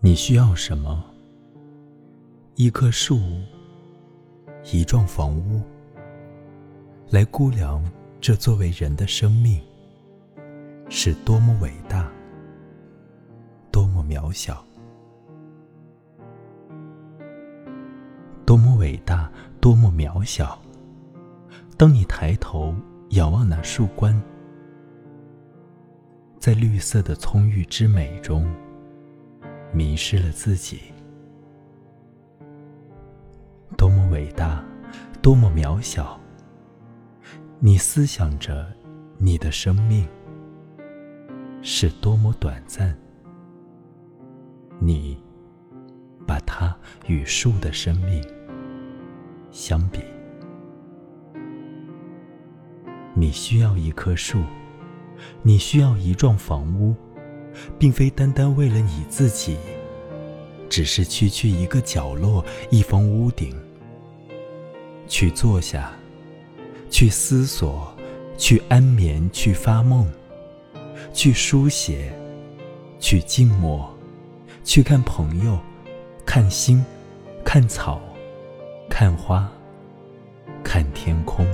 你需要什么？一棵树，一幢房屋，来估量这作为人的生命是多么伟大，多么渺小，多么伟大，多么渺小。当你抬头仰望那树冠，在绿色的葱郁之美中，迷失了自己。多么伟大，多么渺小。你思想着你的生命是多么短暂，你把它与树的生命相比。你需要一棵树，你需要一幢房屋，并非单单为了你自己，只是区区一个角落，一方屋顶，去坐下，去思索，去安眠，去发梦，去书写，去静默，去看朋友，看星，看草，看花，看天空。